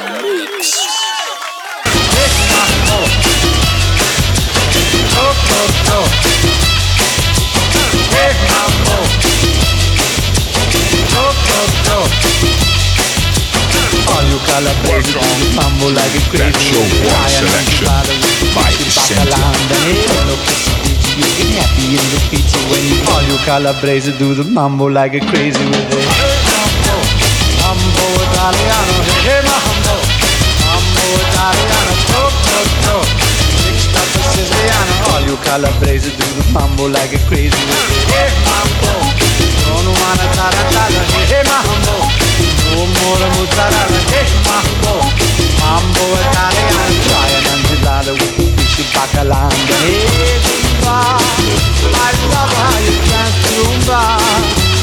The mix. Calabrese mambo like a crazy one the pizza all you calabrese do the mambo like a crazy with it. Mambo italiano, calabrese do the mambo like a crazy. Hey mambo, sono una tarantella, hey mambo, no more hey mambo, mambo italiano, try an enchilada with the uh, fish bacalanda, hey I love how you dance.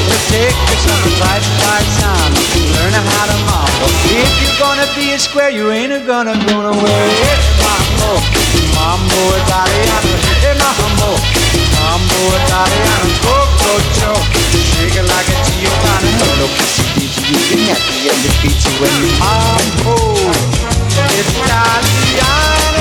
Let's take on the right right time, learn how to mambo. If you're gonna be a square, you ain't gonna go nowhere. Hey mambo, mambo italiano, hey mambo, mambo italiano, Joe, shake it like a Giovanni. Hello, kissy bitch, you can happy and defeat you when you mambo italiano.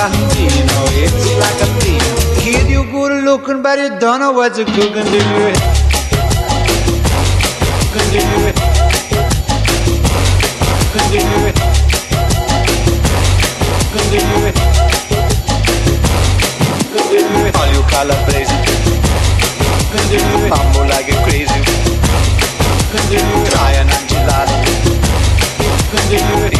Bambino. It's like a bean. Kid, you good looking, but you don't know what you're cooking, do you? Cooking, do you? Cooking, do you? Cooking, do you? Cooking, do you? All you calabrese, cooking, do you? Mambo like a crazy. Continue try an enchilada. Continue rishi bacalao.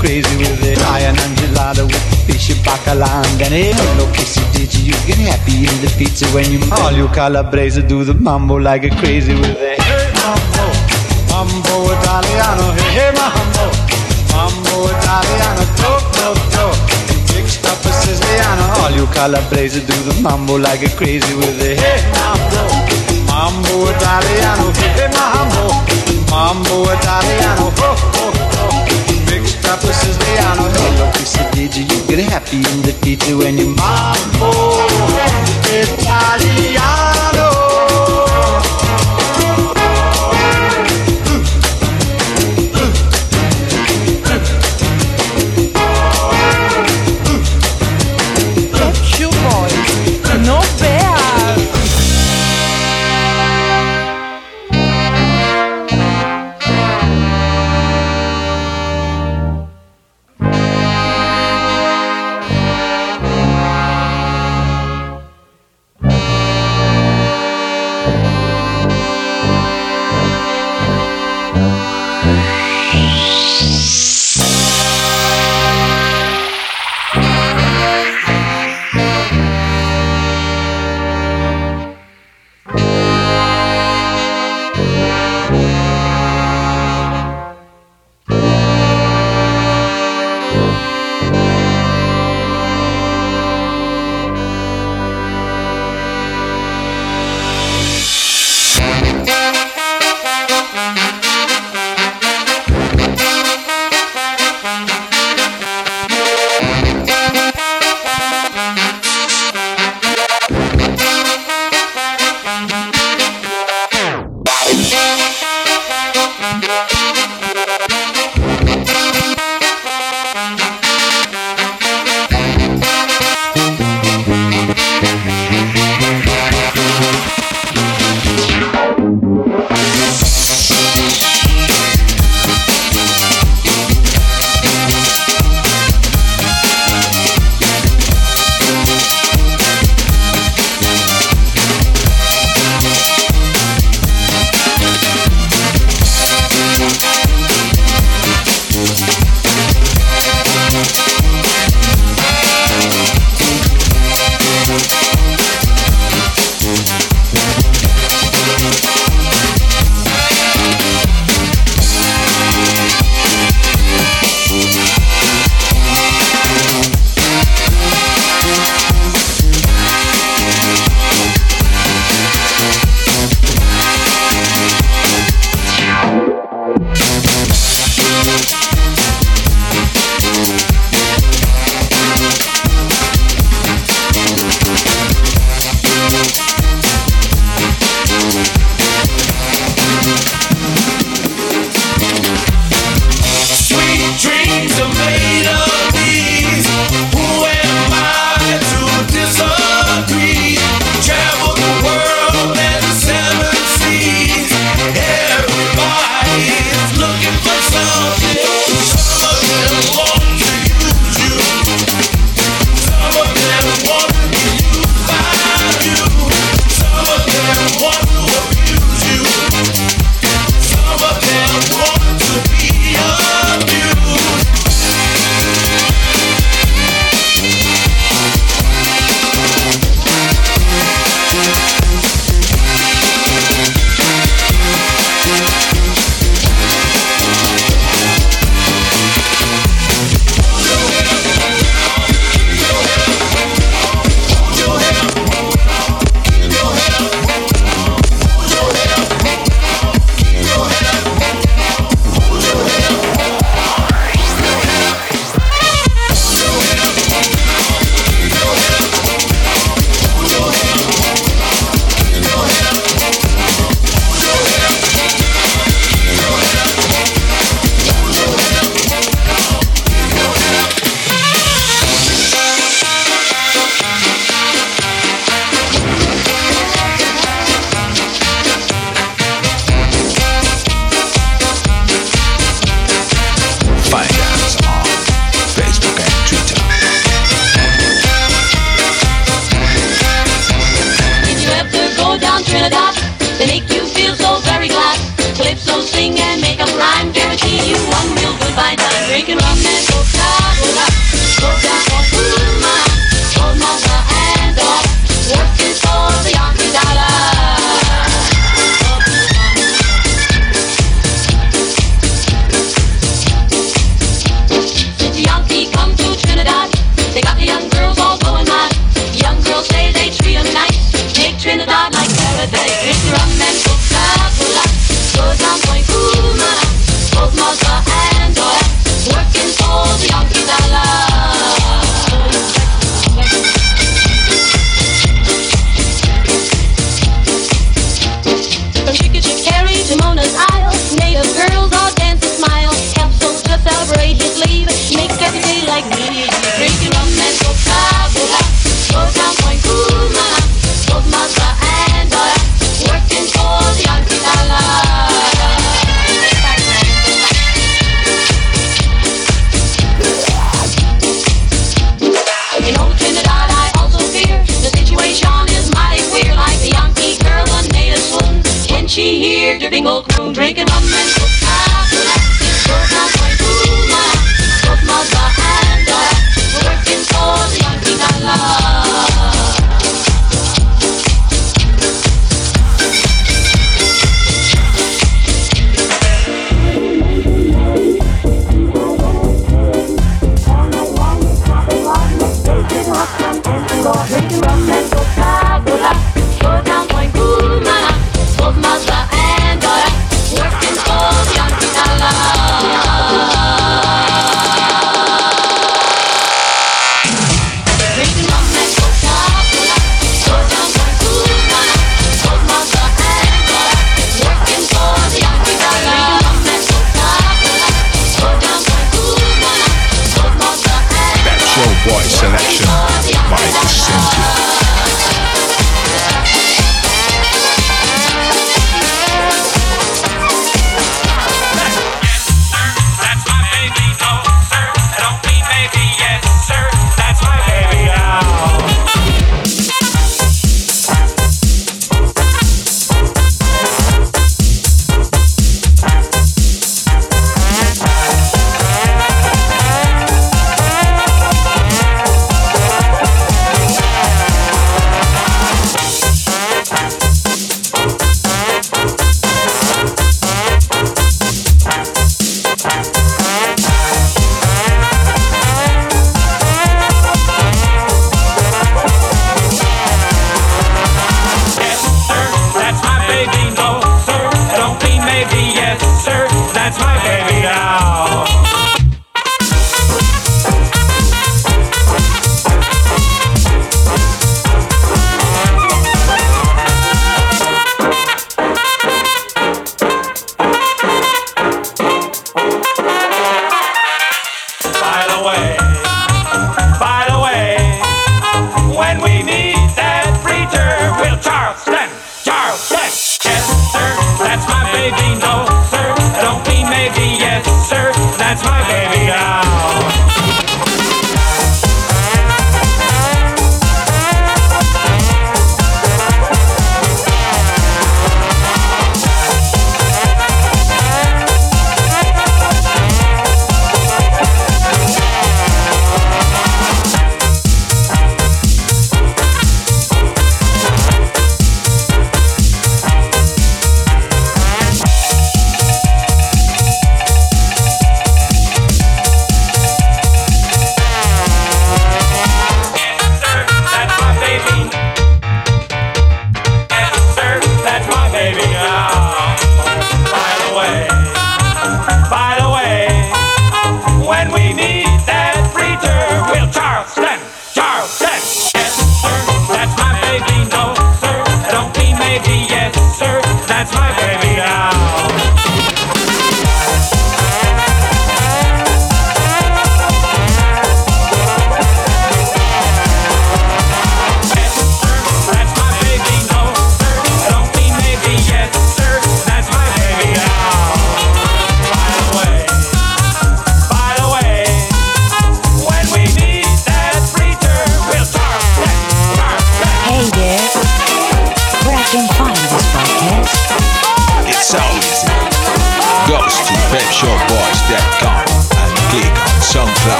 Crazy with it. Try an enchilada with fishy bacalao and then hey, hello kissy digi. You get happy in the pizza when you. All you calabrese do the mambo like a crazy with it. Hey mambo, mambo italiano. Hey, hey mambo, mambo italiano. Go go go. Mixed up a Siciliano. All you calabrese do the mambo like a crazy with it. Hey mambo, mambo italiano. Hey, hey mambo. Mambo Italiano. Mixed up with Siciliano. Hello, Kissy, did you get happy in the pizza when you Mambo Italiano?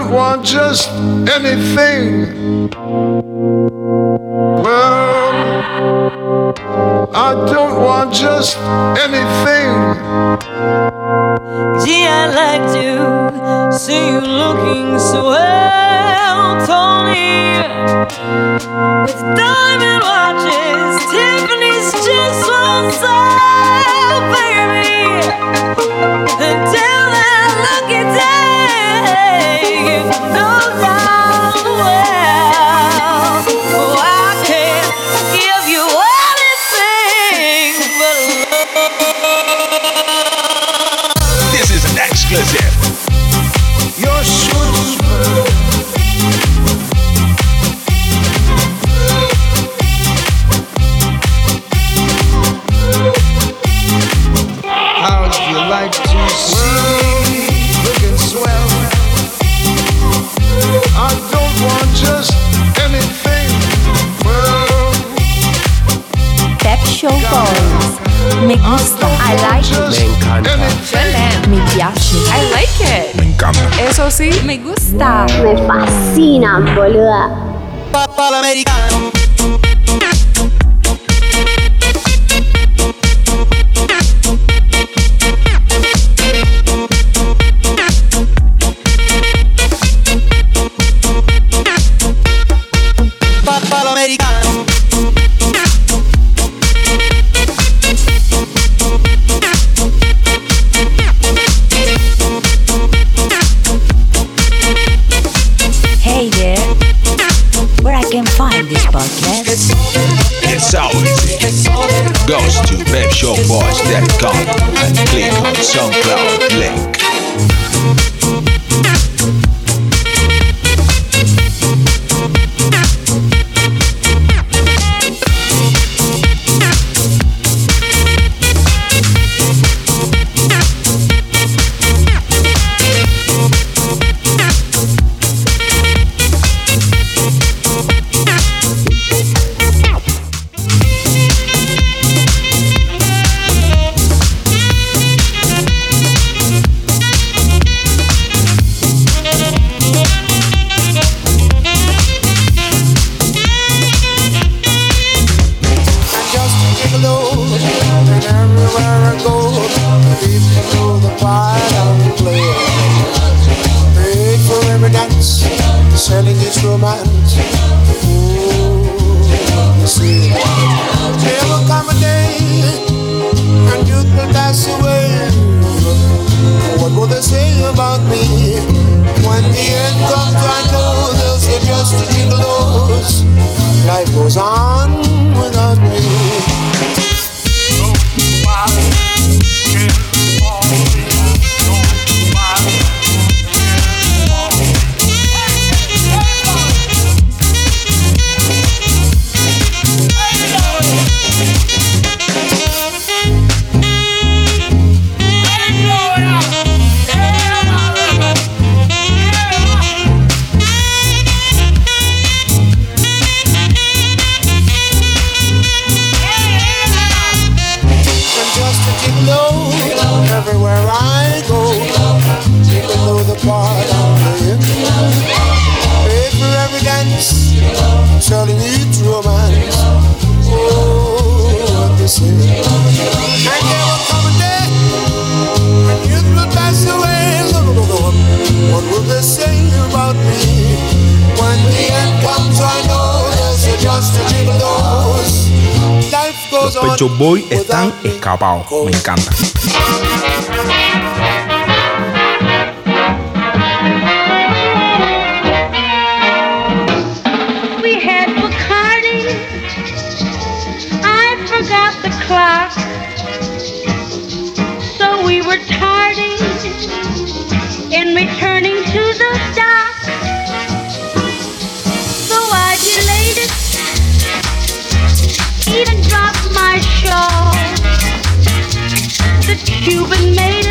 don't want just anything. Well, I don't want just anything. Gee, I'd like to see you looking so well. Me gusta. I like it. Me encanta. Excelente. Me piace. I like it. Me encanta. Eso sí, me gusta. Me fascina, boluda. Papá americano. goes to webshopboys.com and click on SoundCloud link. Nacho Boy están escapados. Me encanta. You've been made.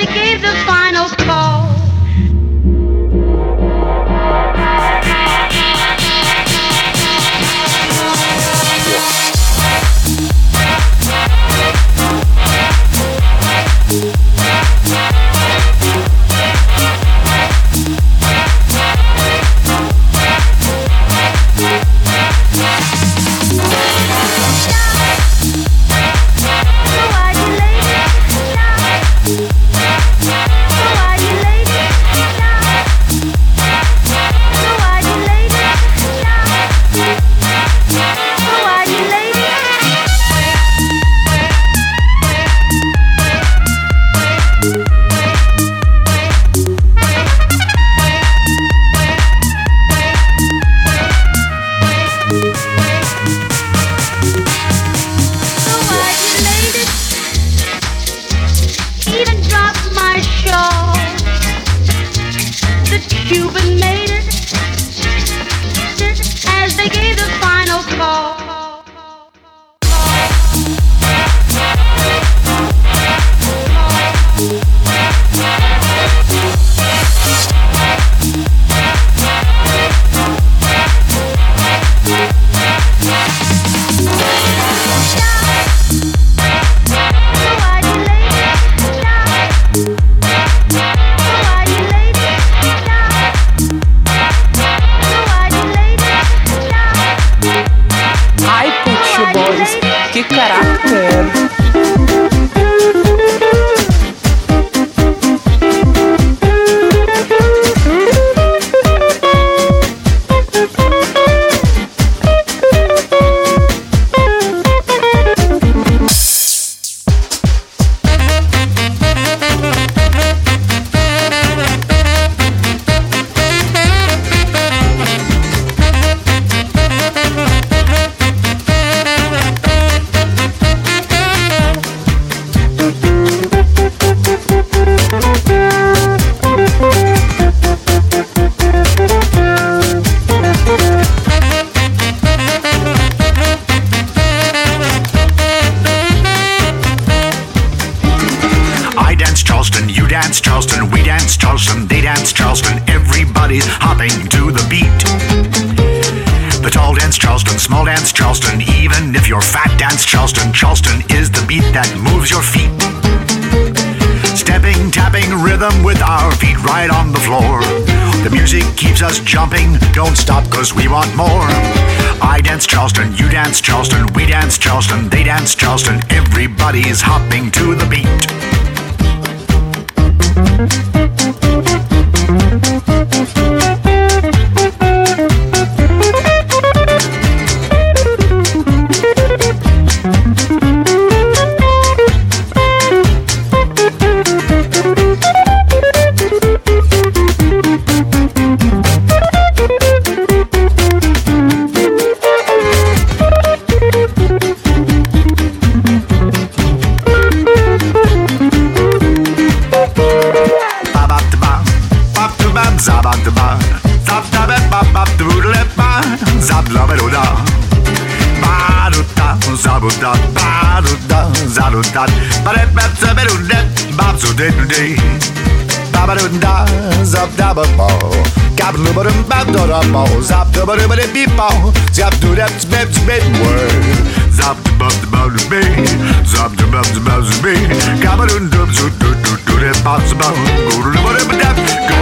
they gave the final want more. I dance Charleston, you dance Charleston, we dance Charleston, they dance Charleston, everybody's hopping to the beat. Babsudedude. Babadunda, zabdababo, gablubadum, babdorabo, zabdubadubade beepo, zabdudat, zbeb, zbeb, word. Zabdubabdubabdube, zabdubabdubabdube, gabadundub, zudududude, babzabab, gurulubadubadab, go.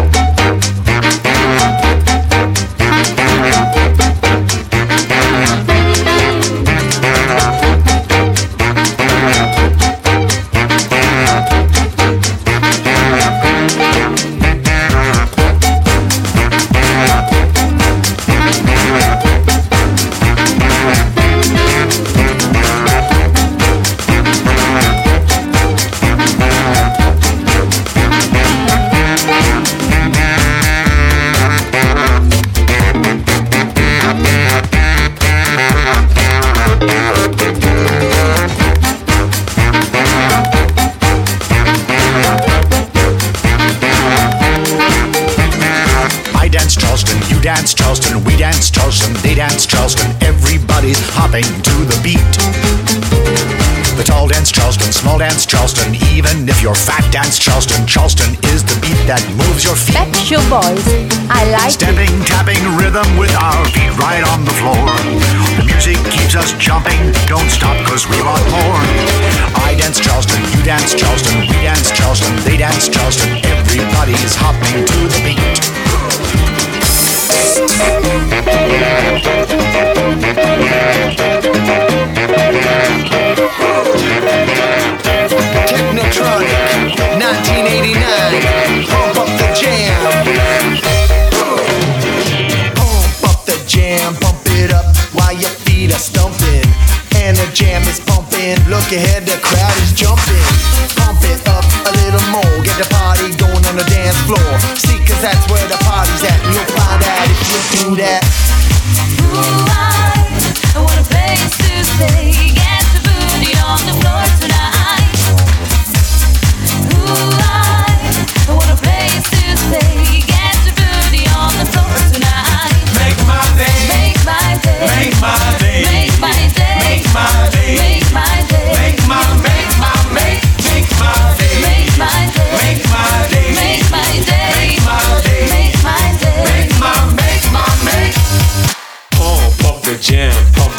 Dance Charleston, even if you're fat dance Charleston, Charleston is the beat that moves your feet. Pet Shop Boys, I like Stepping, tapping rhythm with our feet right on the floor. The music keeps us jumping, don't stop cause we want more. I dance Charleston, you dance Charleston, we dance Charleston, they dance Charleston, everybody's hopping to the beat. Jam is pumping. Look ahead, the crowd is jumping. Pump it up a little more. Get the party going on the dance floor. See, cause that's where the party's at. You'll find out if you do that. Ooh, I want a place to stay.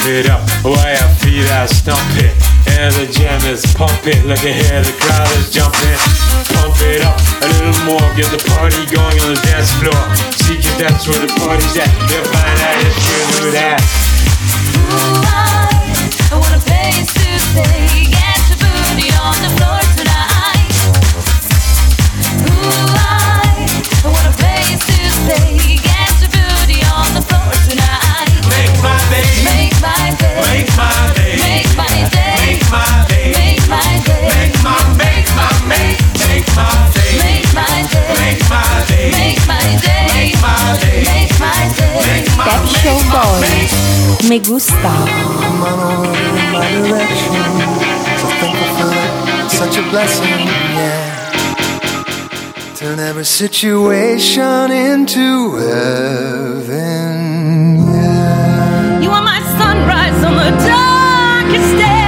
it up, way our feet are stomping. And the jam is pumping, look at here, the crowd is jumping. Pump it up a little more, get the party going on the dance floor. See, cause that's where the party's at. You'll find out if you knew that. Moonlight, I wanna pay to today. Thankful for that, such a blessing, yeah. Turn every situation into heaven, yeah. You are my sunrise on the darkest day.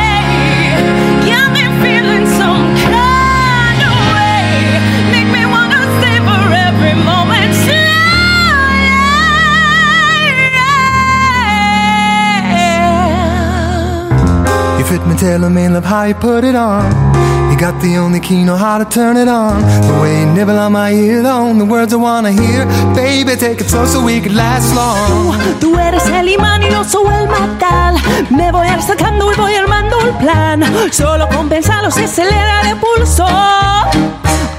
Tailor me, love how you put it on. You got the only key, know how to turn it on. The way you nibble on my earlobe, the words I wanna hear. Baby, take it slow so we could last long. Tú eres el imán y yo soy el metal. Me voy acercando y voy armando el plan. Solo con pensarlo se acelera el pulso.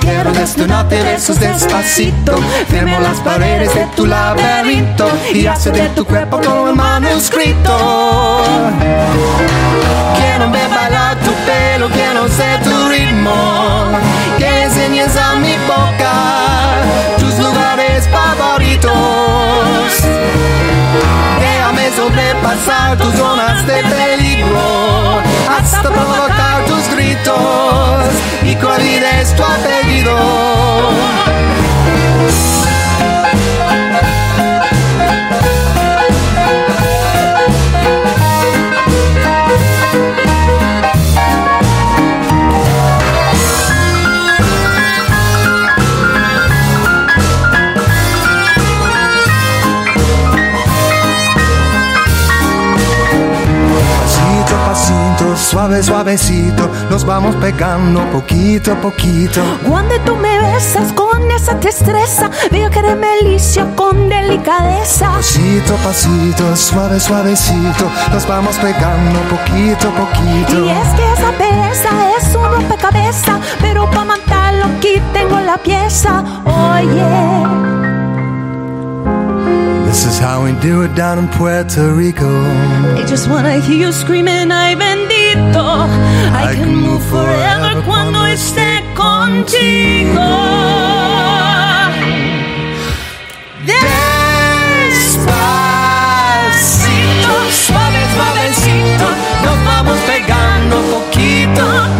quiero desnudarte besos despacito. Firmo las paredes de tu laberinto y hace de tu cuerpo como el manuscrito. Quiero ver bailar tu pelo, quiero ser tu ritmo. Que enseñes a mi boca tus lugares favoritos. Déjame sobrepasar tus zonas de peligro hasta provocar santos y Corrida es tu apellido. Suave, suavecito, nos vamos pegando poquito a poquito. Cuando tú me besas con esa destreza, veo que eres melicia con delicadeza. Pasito a pasito, suave, suavecito, nos vamos pegando poquito a poquito. Y es que esa pereza es un rompecabezas, pero para matarlo aquí tengo la pieza. Oye, This is how we do it down in Puerto Rico. I just wanna hear you screaming, ay I can move forever cuando esté contigo. Despacito, suave, suavecito, nos vamos pegando poquito.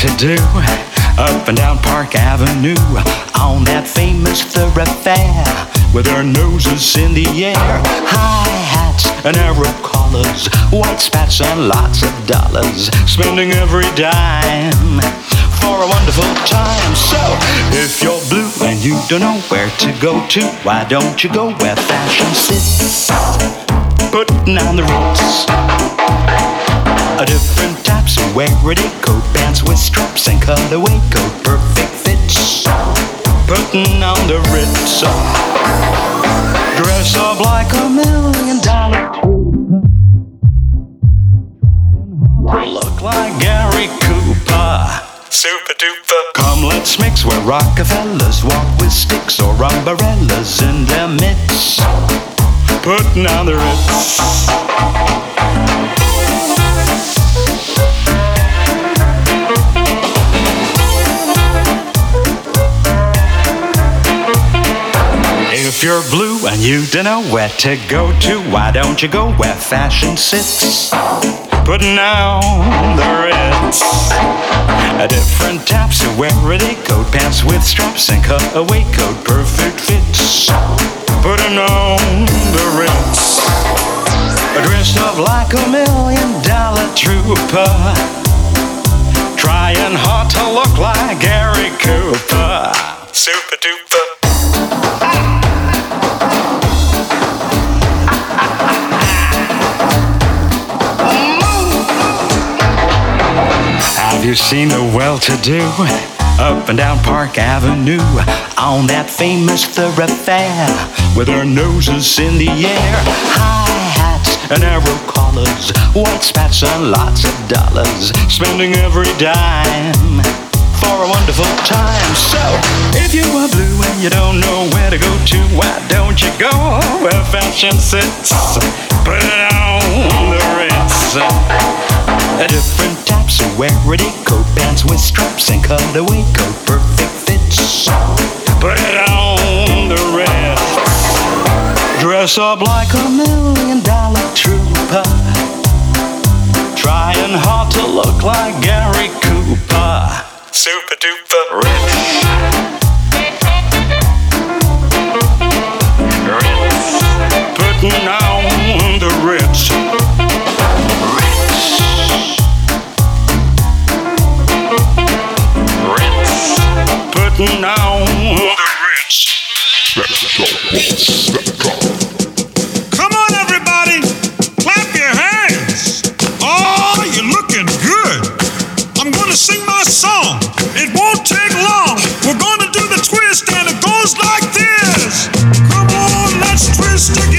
The well-to-do up and down Park Avenue on that famous thoroughfare with their noses in the air? High hats and Arab collars, white spats and lots of dollars, spending every dime for a wonderful time. So, if you're blue and you don't know where to go to, why don't you go where fashion sits? Putting on the ritz. A different types wear it coat pants with straps and cutaway coat, perfect fits. Putting on the ritz. Dress up like a million dollar Look like Gary Cooper. Super duper. Come, let's mix where Rockefellers walk with sticks or umbrellas in their midst. Putting on the ritz. If you're blue and you don't know where to go to, why don't you go where fashion sits? Putting on the Ritz. A different types of wear it coat pants with straps and cutaway coat, perfect fits. Putting on the Ritz. Dressed up like a million dollar trooper. Trying hard to look like Gary Cooper. Super duper. Have you seen the well-to-do up and down Park Avenue on that famous thoroughfare with their noses in the air? High hats and arrow collars, white spats and lots of dollars, spending every dime for a wonderful time. So, if you are blue and you don't know where to go to, why don't you go where fashion sits? Put it on the Ritz. A different types of wear it coat pants with straps and cutaway coat, perfect fits. Put it on the Ritz. Dress up like a million dollar trooper. Trying hard to look like Gary Cooper. Super duper rich. Ritz. Come on, everybody, clap your hands. Oh, you're looking good. I'm gonna sing my song. It won't take long. We're gonna do the twist, and it goes like this. Come on, let's twist again,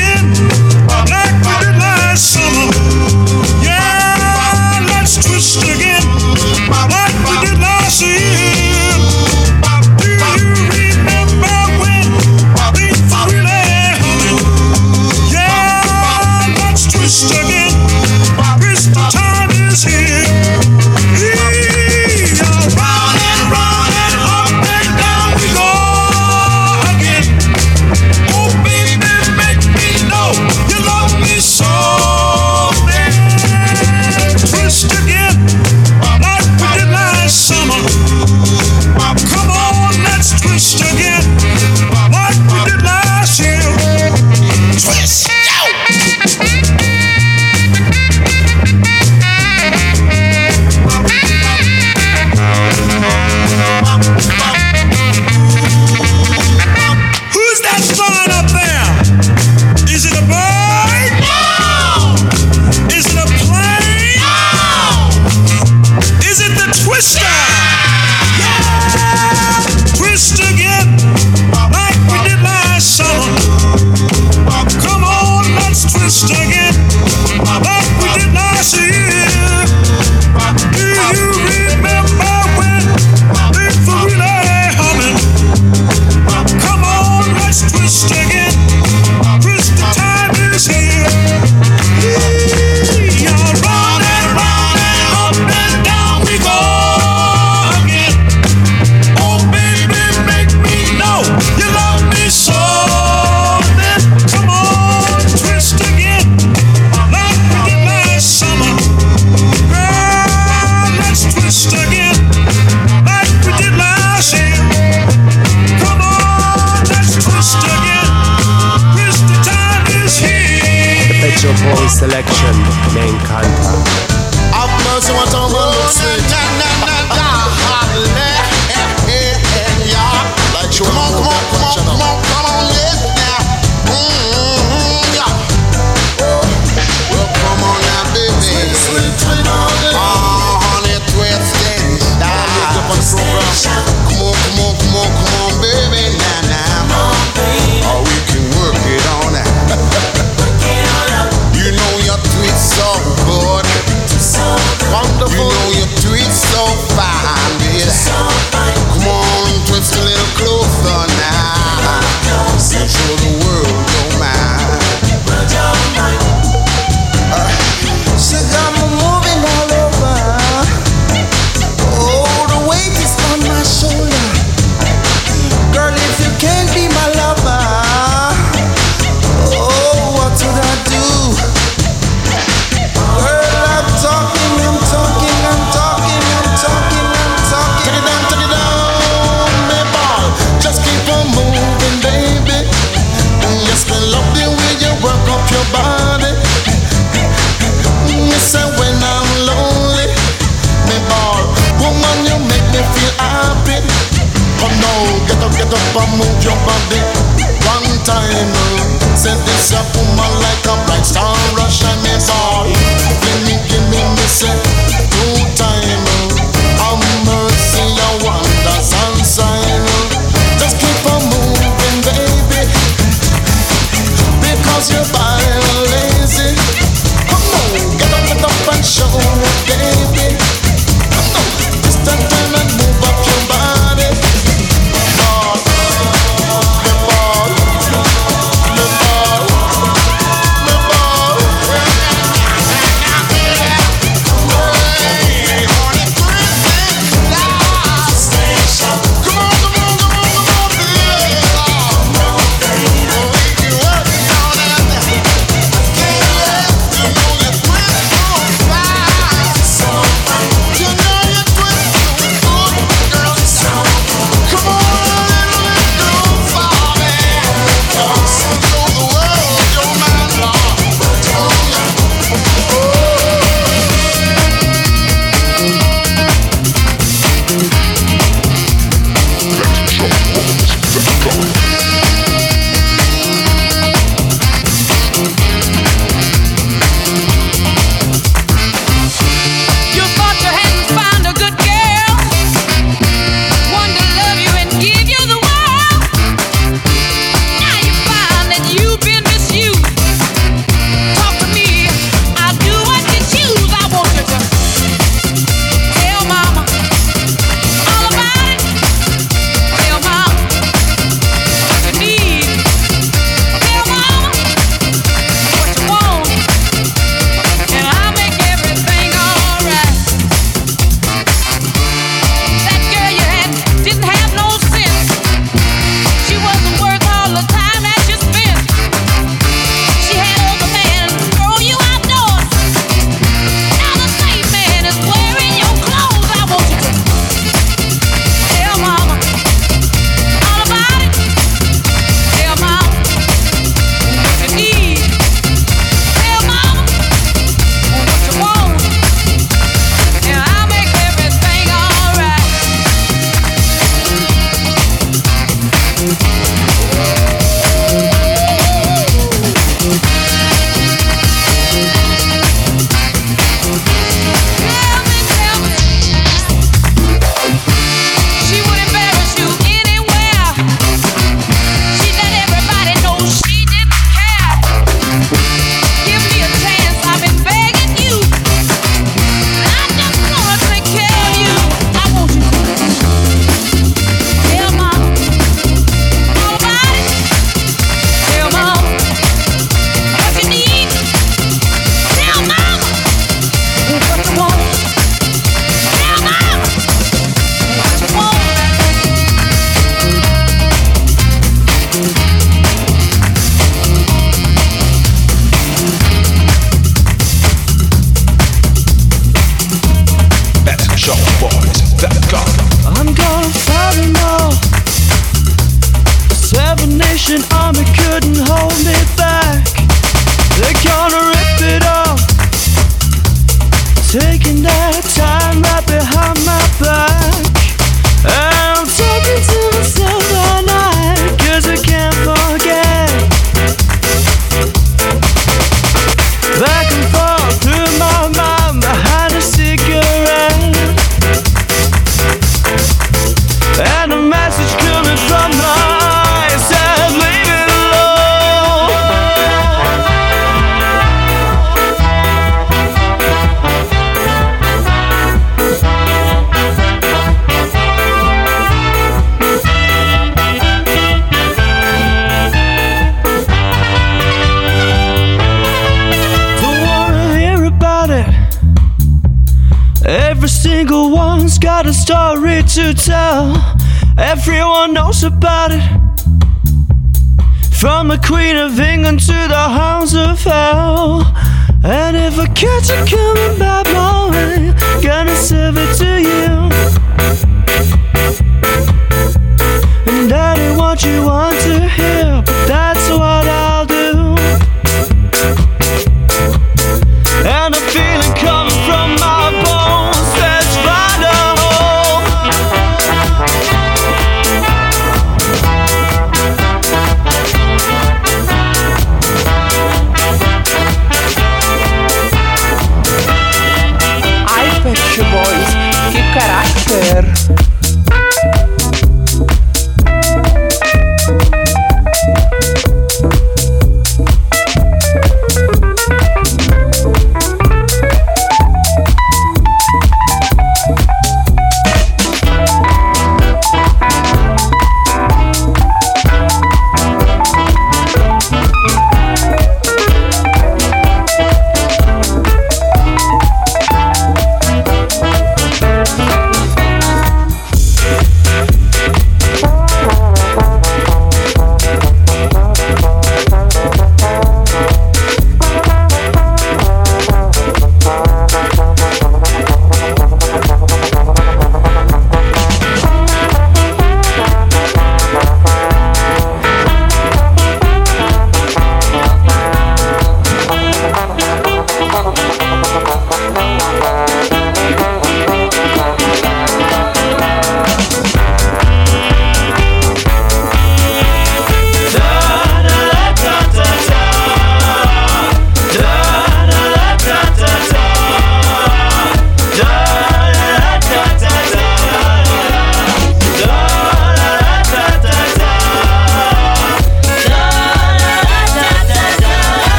you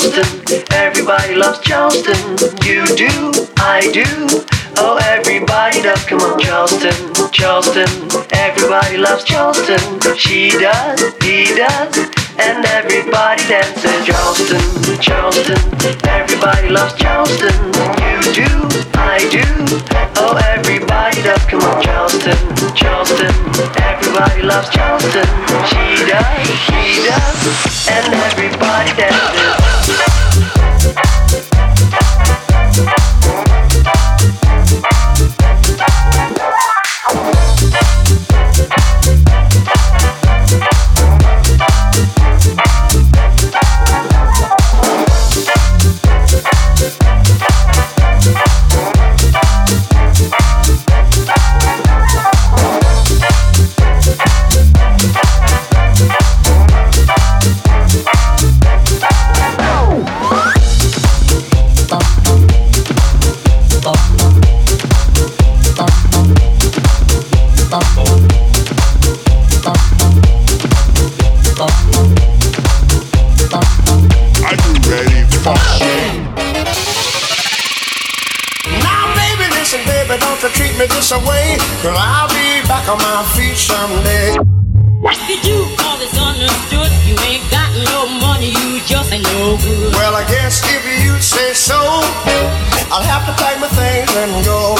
Charleston. Everybody loves Charleston. You do, I do. Oh, everybody does. Come on, Charleston, Charleston. Everybody loves Charleston. She does, he does, and everybody dances. Charleston, Charleston. Everybody loves Charleston. You do, I do. Oh, everybody does. Come on, Charleston, Charleston. Everybody loves Charleston. She does, he does, and everybody dances. Cause I'll be back on my feet someday. If you do all this understood, you ain't got no money, you just ain't no good. Well, I guess if you say so, I'll have to pack my things and go.